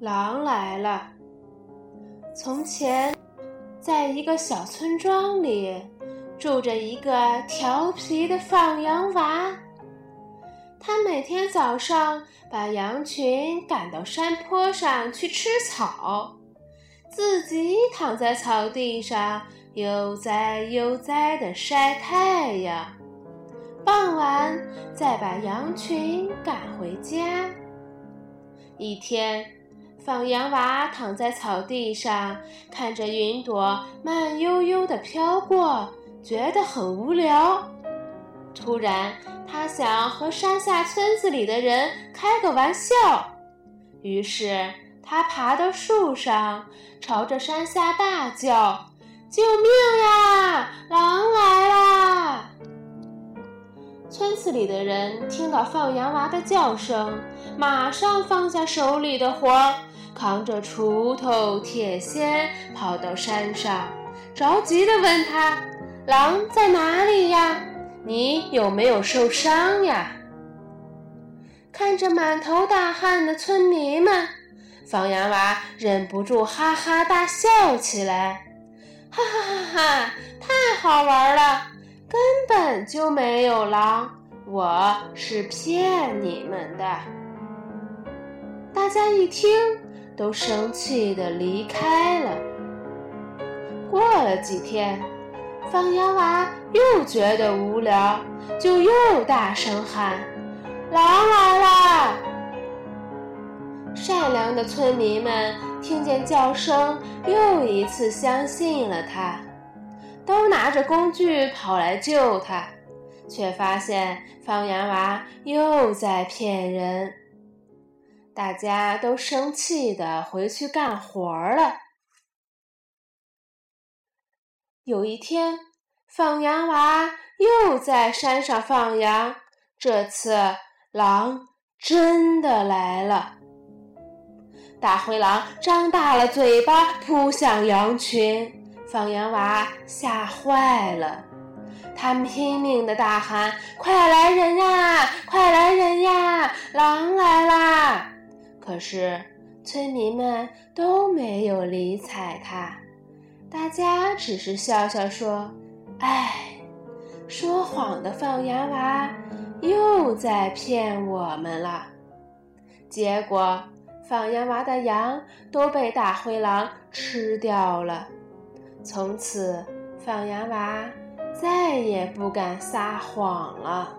狼来了。从前，在一个小村庄里，住着一个调皮的放羊娃。他每天早上把羊群赶到山坡上去吃草，自己躺在草地上悠哉悠哉地晒太阳。傍晚，再把羊群赶回家。一天，放羊娃躺在草地上，看着云朵慢悠悠地飘过，觉得很无聊。突然，他想和山下村子里的人开个玩笑，于是他爬到树上，朝着山下大叫：“救命呀！狼来啦！”村子里的人听到放羊娃的叫声，马上放下手里的活儿，扛着锄头、铁锨，跑到山上，着急地问他：“狼在哪里呀？你有没有受伤呀？”看着满头大汗的村民们，放羊娃忍不住哈哈大笑起来：“哈哈哈哈！太好玩了！”根本就没有狼，我是骗你们的。大家一听，都生气的离开了。过了几天，放羊娃又觉得无聊，就又大声喊：“狼来啦！”善良的村民们听见叫声，又一次相信了他。都拿着工具跑来救他，却发现放羊娃又在骗人。大家都生气的回去干活了。有一天，放羊娃又在山上放羊，这次狼真的来了。大灰狼张大了嘴巴，扑向羊群。放羊娃吓坏了，他拼命的大喊：“快来人呀！快来人呀！狼来啦！”可是村民们都没有理睬他，大家只是笑笑说：“唉，说谎的放羊娃又在骗我们了。”结果，放羊娃的羊都被大灰狼吃掉了。从此，放羊娃再也不敢撒谎了。